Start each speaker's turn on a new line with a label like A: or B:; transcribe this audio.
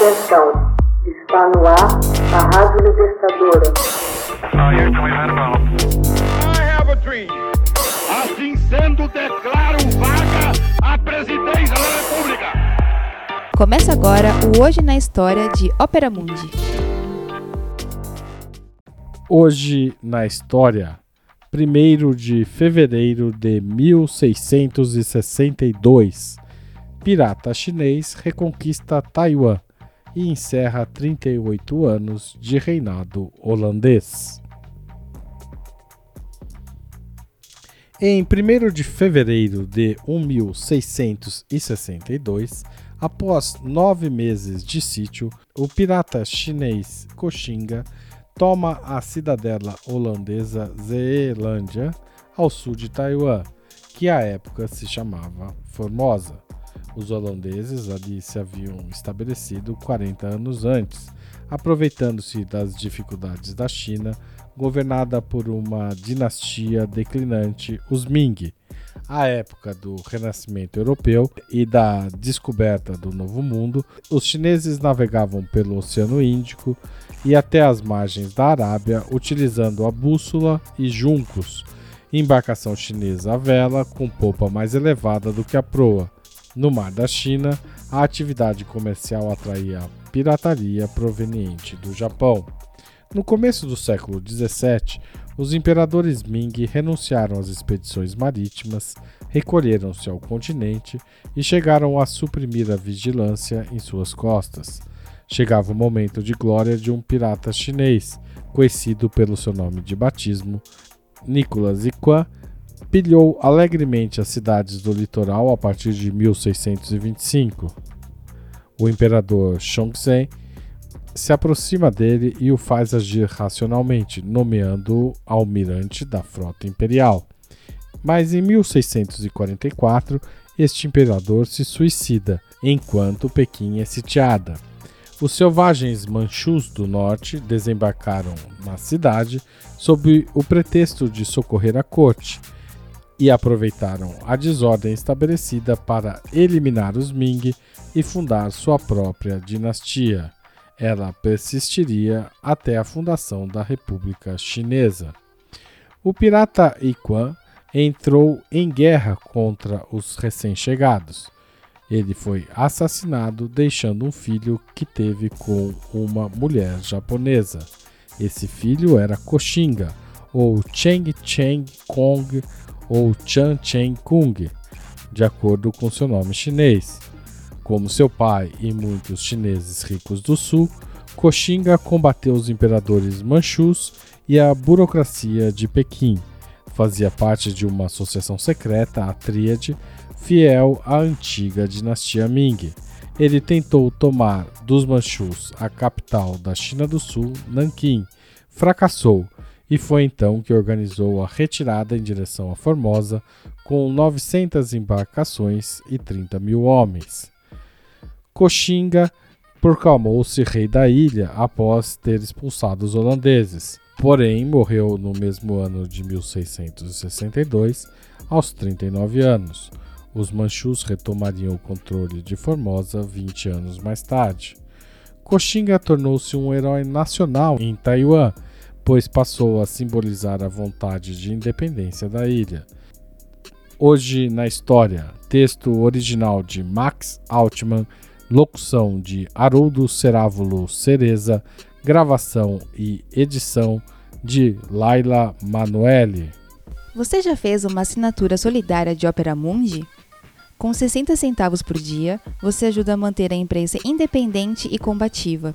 A: Atenção, está no ar a Rádio Libertadora.
B: Assim sendo, declaro vaga a presidência da República.
C: Começa agora o Hoje na História de Ópera Mundi.
D: Hoje na História, 1 de fevereiro de 1662 pirata chinês reconquista Taiwan e encerra 38 anos de reinado holandês. Em 1 de fevereiro de 1662, após nove meses de sítio, o pirata chinês Coxinga toma a cidadela holandesa Zeelândia, ao sul de Taiwan, que à época se chamava Formosa. Os holandeses ali se haviam estabelecido 40 anos antes, aproveitando-se das dificuldades da China, governada por uma dinastia declinante, os Ming. À época do Renascimento Europeu e da descoberta do Novo Mundo, os chineses navegavam pelo Oceano Índico e até as margens da Arábia utilizando a bússola e juncos, embarcação chinesa à vela com popa mais elevada do que a proa no Mar da China, a atividade comercial atraía pirataria proveniente do Japão. No começo do século XVII, os imperadores Ming renunciaram às expedições marítimas, recolheram-se ao continente e chegaram a suprimir a vigilância em suas costas. Chegava o momento de glória de um pirata chinês, conhecido pelo seu nome de batismo, Nicolas Iquan, pilhou alegremente as cidades do litoral a partir de 1625. O imperador Shongzhen se aproxima dele e o faz agir racionalmente, nomeando-o almirante da frota imperial. Mas em 1644, este imperador se suicida, enquanto Pequim é sitiada. Os selvagens manchus do norte desembarcaram na cidade sob o pretexto de socorrer a corte e aproveitaram a desordem estabelecida para eliminar os Ming e fundar sua própria dinastia. Ela persistiria até a fundação da República Chinesa. O pirata Iquan entrou em guerra contra os recém-chegados. Ele foi assassinado, deixando um filho que teve com uma mulher japonesa. Esse filho era Koxinga, ou Cheng Cheng Kong ou Chan Chen Kung, de acordo com seu nome chinês. Como seu pai e muitos chineses ricos do sul, Koxinga combateu os imperadores manchus e a burocracia de Pequim. Fazia parte de uma associação secreta, a Tríade, fiel à antiga dinastia Ming. Ele tentou tomar dos manchus a capital da China do Sul, Nanquim. Fracassou e foi então que organizou a retirada em direção a Formosa com 900 embarcações e 30 mil homens. Coxinga proclamou-se rei da ilha após ter expulsado os holandeses, porém morreu no mesmo ano de 1662, aos 39 anos. Os manchus retomariam o controle de Formosa 20 anos mais tarde. Coxinga tornou-se um herói nacional em Taiwan pois passou a simbolizar a vontade de independência da ilha. Hoje na História, texto original de Max Altman, locução de Haroldo Cerávulo Cereza, gravação e edição de Laila Manoeli.
C: Você já fez uma assinatura solidária de Opera Mundi? Com 60 centavos por dia, você ajuda a manter a imprensa independente e combativa.